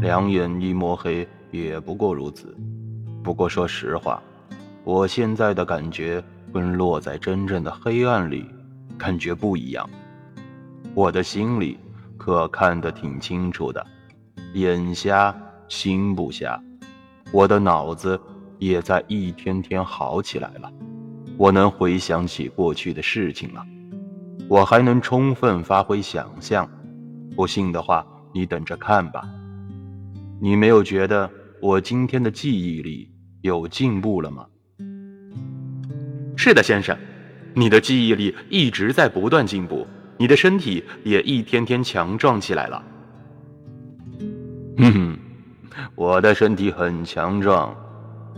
两眼一抹黑，也不过如此。不过说实话，我现在的感觉跟落在真正的黑暗里，感觉不一样。我的心里可看得挺清楚的，眼瞎心不瞎，我的脑子也在一天天好起来了。我能回想起过去的事情了，我还能充分发挥想象。不信的话，你等着看吧。你没有觉得我今天的记忆力有进步了吗？是的，先生，你的记忆力一直在不断进步，你的身体也一天天强壮起来了。哼 哼，我的身体很强壮。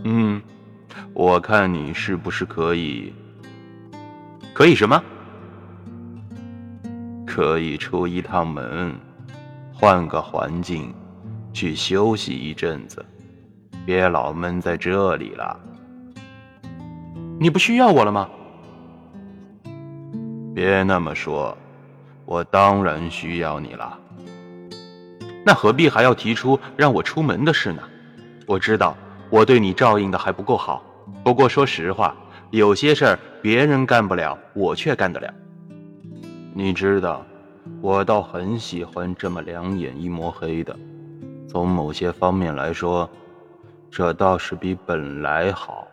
嗯。我看你是不是可以？可以什么？可以出一趟门，换个环境，去休息一阵子，别老闷在这里了。你不需要我了吗？别那么说，我当然需要你了。那何必还要提出让我出门的事呢？我知道。我对你照应的还不够好，不过说实话，有些事儿别人干不了，我却干得了。你知道，我倒很喜欢这么两眼一抹黑的，从某些方面来说，这倒是比本来好。